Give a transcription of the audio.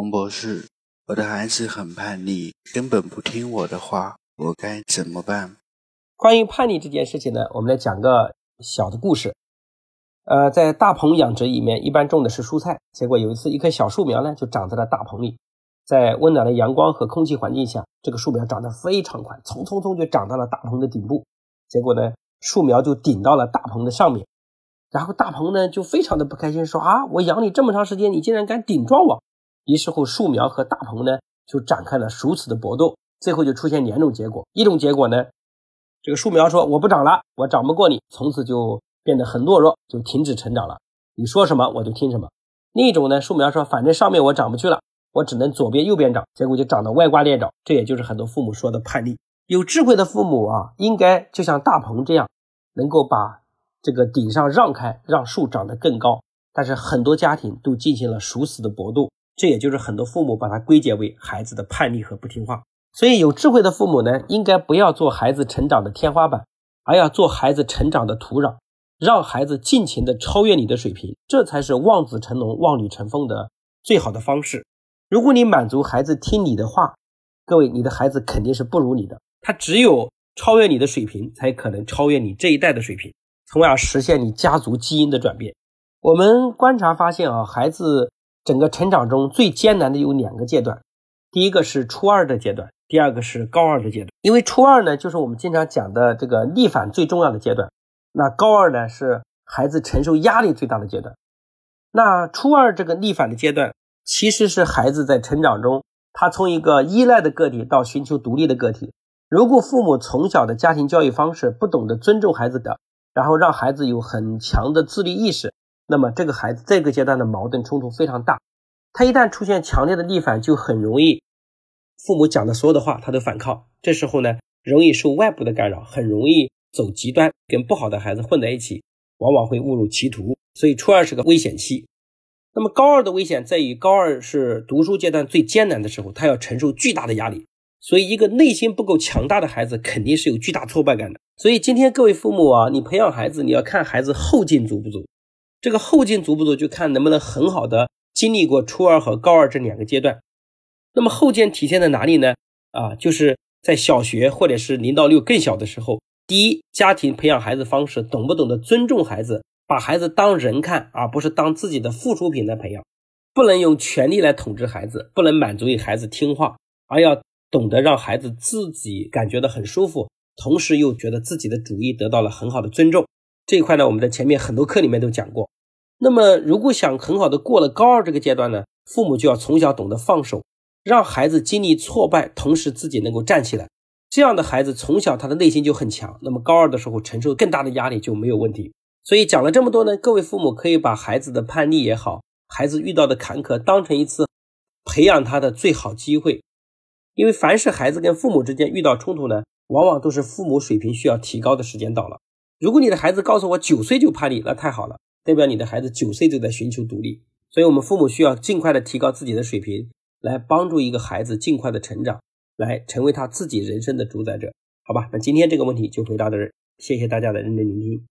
王博士，我的孩子很叛逆，根本不听我的话，我该怎么办？关于叛逆这件事情呢，我们来讲个小的故事。呃，在大棚养殖里面，一般种的是蔬菜，结果有一次，一棵小树苗呢就长在了大棚里，在温暖的阳光和空气环境下，这个树苗长得非常快，匆匆匆就长到了大棚的顶部。结果呢，树苗就顶到了大棚的上面。然后大鹏呢就非常的不开心，说啊，我养你这么长时间，你竟然敢顶撞我！于是乎，树苗和大鹏呢就展开了如此的搏斗，最后就出现两种结果。一种结果呢，这个树苗说我不长了，我长不过你，从此就变得很懦弱，就停止成长了。你说什么我就听什么。另一种呢，树苗说反正上面我长不去了，我只能左边右边长，结果就长得歪瓜裂枣。这也就是很多父母说的叛逆。有智慧的父母啊，应该就像大鹏这样，能够把。这个顶上让开，让树长得更高，但是很多家庭都进行了殊死的搏斗，这也就是很多父母把它归结为孩子的叛逆和不听话。所以有智慧的父母呢，应该不要做孩子成长的天花板，而要做孩子成长的土壤，让孩子尽情的超越你的水平，这才是望子成龙、望女成凤的最好的方式。如果你满足孩子听你的话，各位，你的孩子肯定是不如你的，他只有超越你的水平，才可能超越你这一代的水平。从而实现你家族基因的转变。我们观察发现啊，孩子整个成长中最艰难的有两个阶段，第一个是初二的阶段，第二个是高二的阶段。因为初二呢，就是我们经常讲的这个逆反最重要的阶段，那高二呢是孩子承受压力最大的阶段。那初二这个逆反的阶段，其实是孩子在成长中，他从一个依赖的个体到寻求独立的个体。如果父母从小的家庭教育方式不懂得尊重孩子的，然后让孩子有很强的自立意识，那么这个孩子这个阶段的矛盾冲突非常大。他一旦出现强烈的逆反，就很容易父母讲的所有的话他都反抗。这时候呢，容易受外部的干扰，很容易走极端，跟不好的孩子混在一起，往往会误入歧途。所以初二是个危险期。那么高二的危险在于，高二是读书阶段最艰难的时候，他要承受巨大的压力。所以，一个内心不够强大的孩子，肯定是有巨大挫败感的。所以，今天各位父母啊，你培养孩子，你要看孩子后劲足不足。这个后劲足不足，就看能不能很好的经历过初二和高二这两个阶段。那么后劲体现在哪里呢？啊，就是在小学或者是零到六更小的时候，第一，家庭培养孩子方式懂不懂得尊重孩子，把孩子当人看，而不是当自己的附属品来培养。不能用权力来统治孩子，不能满足于孩子听话，而要。懂得让孩子自己感觉到很舒服，同时又觉得自己的主意得到了很好的尊重，这一块呢，我们在前面很多课里面都讲过。那么，如果想很好的过了高二这个阶段呢，父母就要从小懂得放手，让孩子经历挫败，同时自己能够站起来。这样的孩子从小他的内心就很强，那么高二的时候承受更大的压力就没有问题。所以讲了这么多呢，各位父母可以把孩子的叛逆也好，孩子遇到的坎坷当成一次培养他的最好机会。因为凡是孩子跟父母之间遇到冲突呢，往往都是父母水平需要提高的时间到了。如果你的孩子告诉我九岁就叛逆，那太好了，代表你的孩子九岁就在寻求独立。所以，我们父母需要尽快的提高自己的水平，来帮助一个孩子尽快的成长，来成为他自己人生的主宰者。好吧，那今天这个问题就回答到这儿，谢谢大家的认真聆听。